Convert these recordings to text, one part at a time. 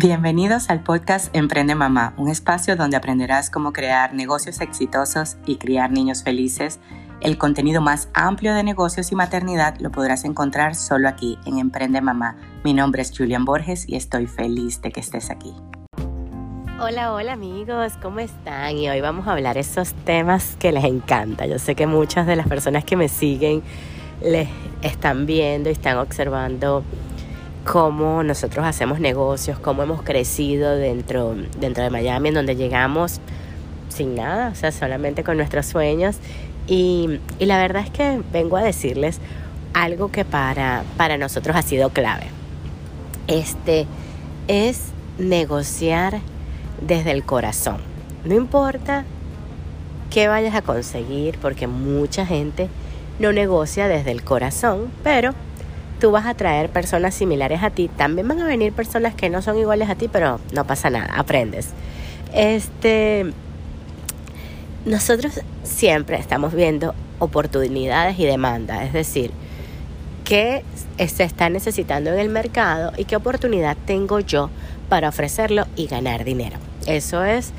Bienvenidos al podcast Emprende Mamá, un espacio donde aprenderás cómo crear negocios exitosos y criar niños felices. El contenido más amplio de negocios y maternidad lo podrás encontrar solo aquí en Emprende Mamá. Mi nombre es Julian Borges y estoy feliz de que estés aquí. Hola, hola amigos, ¿cómo están? Y hoy vamos a hablar esos temas que les encanta. Yo sé que muchas de las personas que me siguen les están viendo y están observando cómo nosotros hacemos negocios, cómo hemos crecido dentro, dentro de Miami, en donde llegamos sin nada, o sea, solamente con nuestros sueños. Y, y la verdad es que vengo a decirles algo que para, para nosotros ha sido clave. Este es negociar desde el corazón. No importa qué vayas a conseguir, porque mucha gente no negocia desde el corazón, pero tú vas a traer personas similares a ti. También van a venir personas que no son iguales a ti, pero no pasa nada, aprendes. Este, nosotros siempre estamos viendo oportunidades y demandas, es decir, qué se está necesitando en el mercado y qué oportunidad tengo yo para ofrecerlo y ganar dinero. Eso es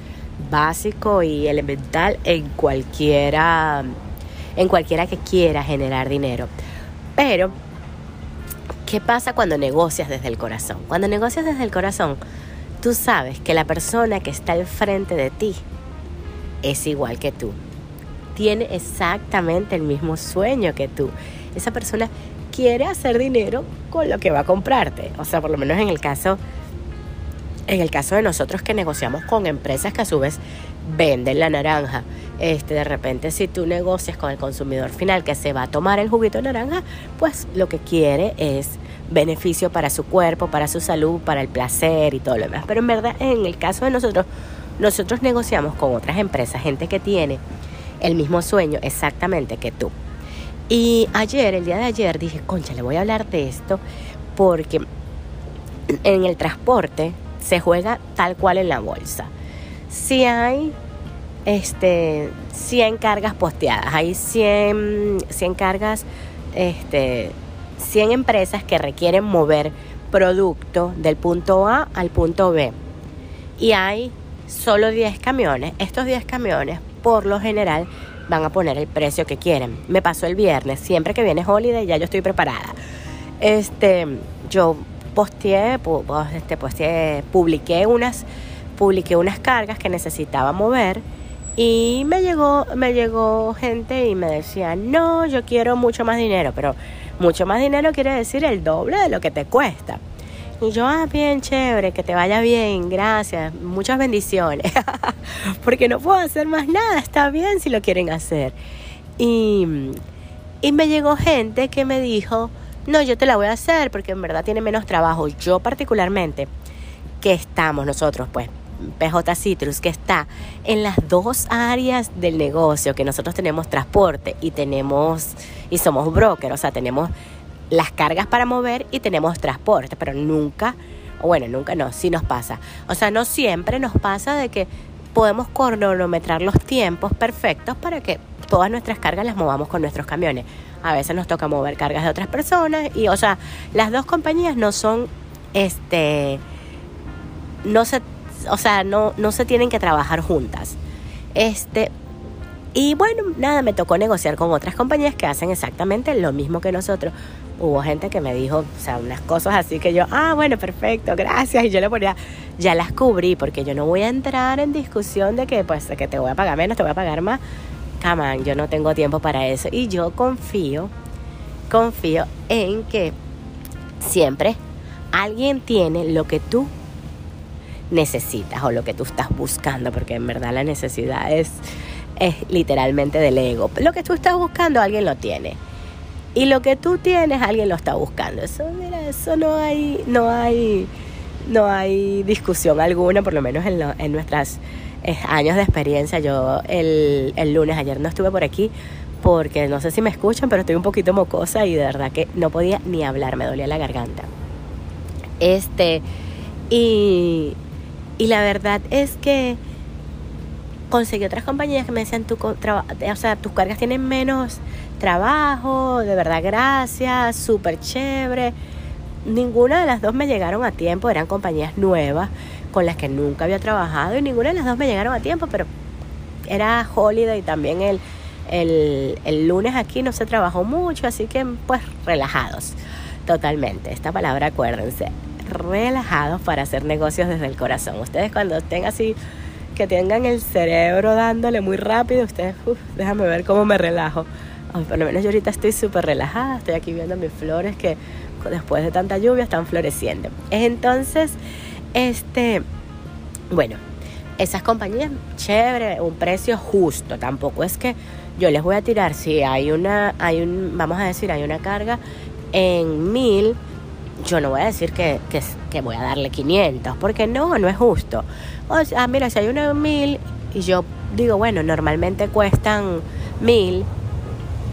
básico y elemental en cualquiera en cualquiera que quiera generar dinero. Pero ¿Qué pasa cuando negocias desde el corazón? Cuando negocias desde el corazón, tú sabes que la persona que está al frente de ti es igual que tú. Tiene exactamente el mismo sueño que tú. Esa persona quiere hacer dinero con lo que va a comprarte. O sea, por lo menos en el caso en el caso de nosotros que negociamos con empresas que a su vez venden la naranja, este, de repente si tú negocias con el consumidor final que se va a tomar el juguito de naranja, pues lo que quiere es beneficio para su cuerpo, para su salud, para el placer y todo lo demás. Pero en verdad, en el caso de nosotros, nosotros negociamos con otras empresas, gente que tiene el mismo sueño exactamente que tú. Y ayer, el día de ayer, dije, concha, le voy a hablar de esto porque en el transporte se juega tal cual en la bolsa. Si hay este, 100 cargas posteadas, hay 100, 100 cargas, este, 100 empresas que requieren mover producto del punto A al punto B. Y hay solo 10 camiones. Estos 10 camiones, por lo general, van a poner el precio que quieren. Me pasó el viernes, siempre que viene Holiday ya yo estoy preparada. Este, yo posteé, este, publiqué unas, publiqué unas cargas que necesitaba mover y me llegó, me llegó gente y me decía, no, yo quiero mucho más dinero, pero mucho más dinero quiere decir el doble de lo que te cuesta. Y yo, ah, bien chévere, que te vaya bien, gracias, muchas bendiciones. Porque no puedo hacer más nada, está bien si lo quieren hacer. Y, y me llegó gente que me dijo, no, yo te la voy a hacer porque en verdad tiene menos trabajo. Yo particularmente, que estamos nosotros, pues, PJ Citrus, que está en las dos áreas del negocio, que nosotros tenemos transporte y tenemos, y somos broker, o sea, tenemos las cargas para mover y tenemos transporte, pero nunca, bueno, nunca no, sí nos pasa. O sea, no siempre nos pasa de que podemos cronometrar los tiempos perfectos para que todas nuestras cargas las movamos con nuestros camiones a veces nos toca mover cargas de otras personas y o sea, las dos compañías no son este no se o sea, no no se tienen que trabajar juntas. Este y bueno, nada, me tocó negociar con otras compañías que hacen exactamente lo mismo que nosotros. Hubo gente que me dijo, o sea, unas cosas así que yo, ah, bueno, perfecto, gracias. Y yo le ponía, ya las cubrí, porque yo no voy a entrar en discusión de que, pues, que te voy a pagar menos, te voy a pagar más come yo no tengo tiempo para eso. Y yo confío, confío en que siempre alguien tiene lo que tú necesitas o lo que tú estás buscando, porque en verdad la necesidad es, es literalmente del ego. Lo que tú estás buscando, alguien lo tiene. Y lo que tú tienes, alguien lo está buscando. Eso, mira, eso no hay, no hay, no hay discusión alguna, por lo menos en, en nuestras años de experiencia. Yo el, el lunes, ayer no estuve por aquí porque no sé si me escuchan, pero estoy un poquito mocosa y de verdad que no podía ni hablar, me dolía la garganta. Este, y, y la verdad es que conseguí otras compañías que me decían, tu, o sea, tus cargas tienen menos trabajo, de verdad gracias, súper chévere. ninguna de las dos me llegaron a tiempo, eran compañías nuevas con las que nunca había trabajado y ninguna de las dos me llegaron a tiempo, pero era holiday y también el, el, el lunes aquí no se trabajó mucho, así que pues relajados, totalmente. Esta palabra acuérdense, relajados para hacer negocios desde el corazón. Ustedes cuando estén así, que tengan el cerebro dándole muy rápido, ustedes, déjame ver cómo me relajo. por lo menos yo ahorita estoy súper relajada, estoy aquí viendo mis flores que después de tanta lluvia están floreciendo. Entonces, este, bueno, esas compañías, chévere, un precio justo, tampoco es que yo les voy a tirar, si hay una, hay un, vamos a decir, hay una carga en mil, yo no voy a decir que, que, voy a darle 500, porque no, no es justo. O sea, mira, si hay una mil y yo digo, bueno, normalmente cuestan mil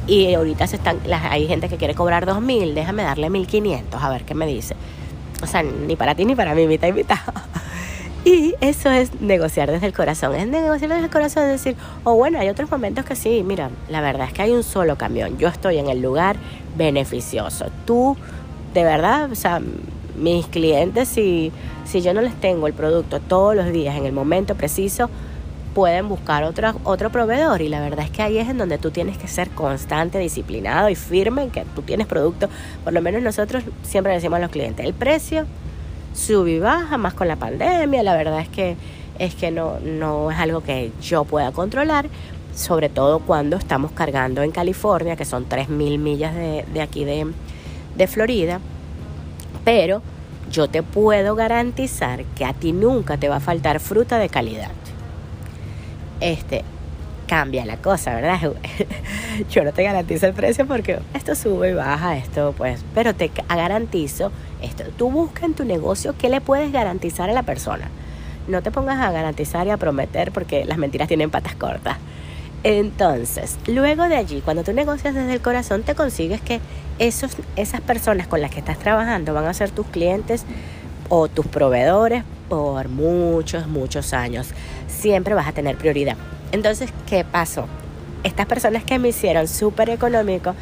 y ahorita se están, hay gente que quiere cobrar dos mil, déjame darle 1500, a ver qué me dice. O sea, ni para ti ni para mí, mitad y mitad. Y eso es negociar desde el corazón. Es negociar desde el corazón, es decir, o oh, bueno, hay otros momentos que sí, mira, la verdad es que hay un solo camión. Yo estoy en el lugar beneficioso. Tú, de verdad, o sea, mis clientes, si, si yo no les tengo el producto todos los días en el momento preciso, pueden buscar otro, otro proveedor y la verdad es que ahí es en donde tú tienes que ser constante, disciplinado y firme en que tú tienes producto. Por lo menos nosotros siempre decimos a los clientes, el precio sube y baja, más con la pandemia, la verdad es que, es que no, no es algo que yo pueda controlar, sobre todo cuando estamos cargando en California, que son 3.000 millas de, de aquí de, de Florida, pero yo te puedo garantizar que a ti nunca te va a faltar fruta de calidad. Este, cambia la cosa, ¿verdad? Yo no te garantizo el precio porque esto sube y baja, esto pues, pero te garantizo esto. Tú busca en tu negocio qué le puedes garantizar a la persona. No te pongas a garantizar y a prometer porque las mentiras tienen patas cortas. Entonces, luego de allí, cuando tú negocias desde el corazón, te consigues que esos, esas personas con las que estás trabajando van a ser tus clientes o tus proveedores por muchos, muchos años. Siempre vas a tener prioridad. Entonces, ¿qué pasó? Estas personas que me hicieron súper económico,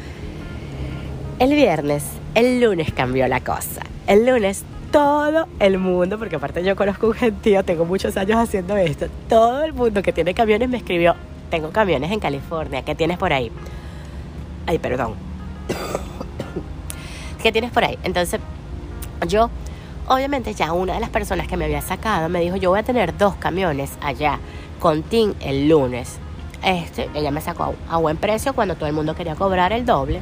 el viernes, el lunes cambió la cosa. El lunes todo el mundo, porque aparte yo conozco un gentío, tengo muchos años haciendo esto, todo el mundo que tiene camiones me escribió, tengo camiones en California, ¿qué tienes por ahí? Ay, perdón. ¿Qué tienes por ahí? Entonces, yo, obviamente ya una de las personas que me había sacado me dijo, yo voy a tener dos camiones allá con Tim el lunes. Este, ella me sacó a, buen precio cuando todo el mundo quería cobrar el doble.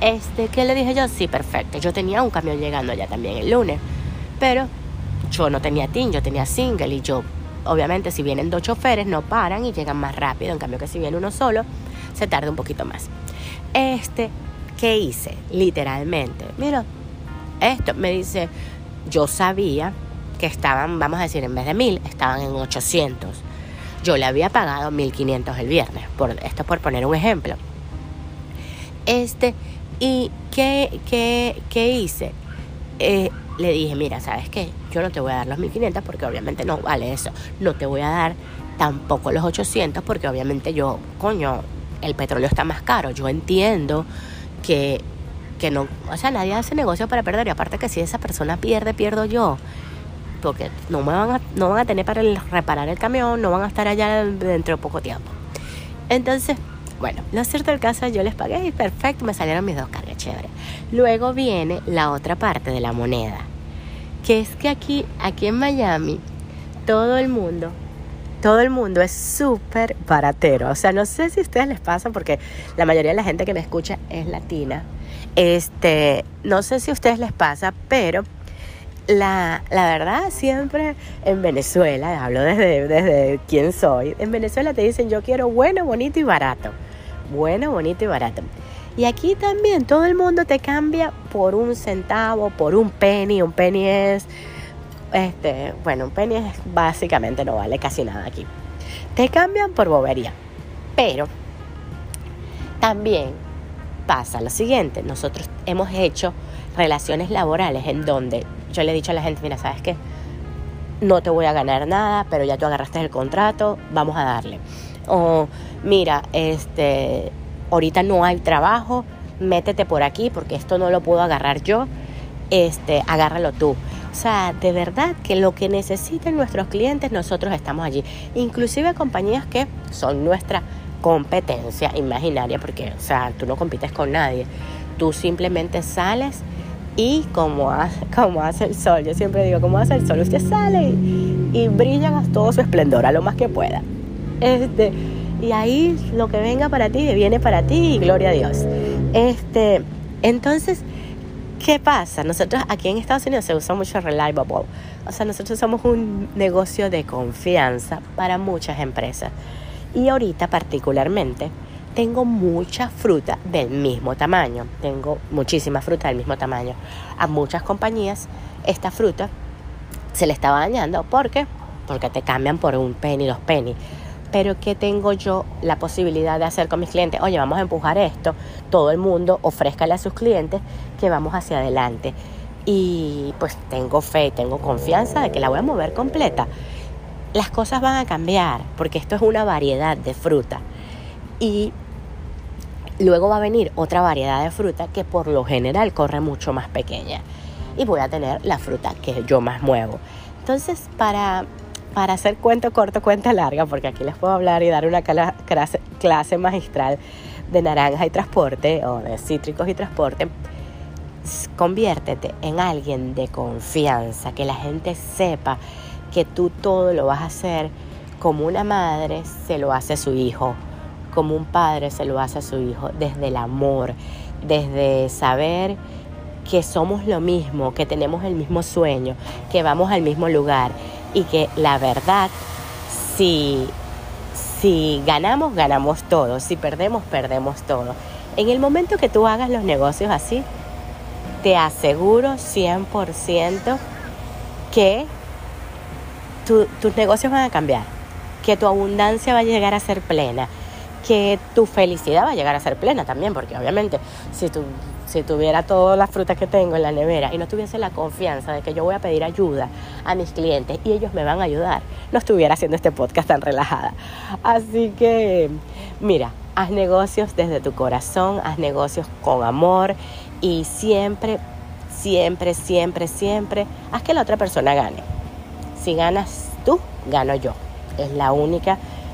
Este, ¿qué le dije yo? Sí, perfecto. Yo tenía un camión llegando allá también el lunes. Pero yo no tenía TIN, yo tenía single. Y yo, obviamente, si vienen dos choferes, no paran y llegan más rápido. En cambio, que si viene uno solo, se tarda un poquito más. Este, ¿qué hice? Literalmente. Mira, esto me dice, yo sabía que estaban, vamos a decir, en vez de mil, estaban en 800. Yo le había pagado 1500 el viernes, por, esto por poner un ejemplo. Este, ¿y qué, qué, qué hice? Eh, le dije, mira, ¿sabes qué? Yo no te voy a dar los 1500 porque obviamente no vale eso. No te voy a dar tampoco los 800 porque obviamente yo, coño, el petróleo está más caro. Yo entiendo que, que no, o sea, nadie hace negocio para perder. Y aparte que si esa persona pierde, pierdo yo porque no, me van a, no van a tener para reparar el camión, no van a estar allá dentro de poco tiempo. Entonces, bueno, lo cierto del caso, yo les pagué y perfecto, me salieron mis dos cargas, chévere. Luego viene la otra parte de la moneda, que es que aquí, aquí en Miami, todo el mundo, todo el mundo es súper baratero. O sea, no sé si a ustedes les pasa, porque la mayoría de la gente que me escucha es latina. Este, no sé si a ustedes les pasa, pero la, la, verdad, siempre en Venezuela, hablo desde, desde quién soy, en Venezuela te dicen yo quiero bueno, bonito y barato. Bueno, bonito y barato. Y aquí también todo el mundo te cambia por un centavo, por un penny. Un penny es, este, bueno, un penny básicamente no vale casi nada aquí. Te cambian por bobería. Pero también pasa lo siguiente, nosotros hemos hecho relaciones laborales en donde yo le he dicho a la gente, mira, ¿sabes qué? No te voy a ganar nada, pero ya tú agarraste el contrato, vamos a darle. O mira, este, ahorita no hay trabajo, métete por aquí porque esto no lo puedo agarrar yo este, agárralo tú. O sea, de verdad que lo que necesiten nuestros clientes, nosotros estamos allí. Inclusive compañías que son nuestra competencia imaginaria, porque, o sea, tú no compites con nadie. Tú simplemente sales y como hace, como hace el sol, yo siempre digo, como hace el sol, usted sale y, y brilla a todo su esplendor, a lo más que pueda. Este, y ahí lo que venga para ti, viene para ti y gloria a Dios. Este, entonces, ¿qué pasa? Nosotros aquí en Estados Unidos se usa mucho reliable. O sea, nosotros somos un negocio de confianza para muchas empresas. Y ahorita particularmente tengo mucha fruta del mismo tamaño. Tengo muchísima fruta del mismo tamaño. A muchas compañías esta fruta se le estaba dañando. ¿Por qué? Porque te cambian por un penny, dos penny pero ¿qué tengo yo la posibilidad de hacer con mis clientes? Oye, vamos a empujar esto, todo el mundo ofrézcale a sus clientes que vamos hacia adelante. Y pues tengo fe, tengo confianza de que la voy a mover completa. Las cosas van a cambiar porque esto es una variedad de fruta. Y luego va a venir otra variedad de fruta que por lo general corre mucho más pequeña. Y voy a tener la fruta que yo más muevo. Entonces, para para hacer cuento corto, cuenta larga, porque aquí les puedo hablar y dar una clase, magistral de naranja y transporte o de cítricos y transporte, conviértete en alguien de confianza, que la gente sepa que tú todo lo vas a hacer como una madre se lo hace a su hijo, como un padre se lo hace a su hijo, desde el amor, desde saber que somos lo mismo, que tenemos el mismo sueño, que vamos al mismo lugar y que la verdad, si, si ganamos, ganamos todo, si perdemos, perdemos todo. En el momento que tú hagas los negocios así, te aseguro 100% que tus negocios van a cambiar, que tu abundancia va a llegar a ser plena, que tu felicidad va a llegar a ser plena también, porque obviamente si tú si tuviera todas las frutas que tengo en la nevera y no tuviese la confianza de que yo voy a pedir ayuda a mis clientes y ellos me van a ayudar, no estuviera haciendo este podcast tan relajada. Así que, mira, haz negocios desde tu corazón, haz negocios con amor y siempre, siempre, siempre, siempre, haz que la otra persona gane. Si ganas tú, gano yo. Es la única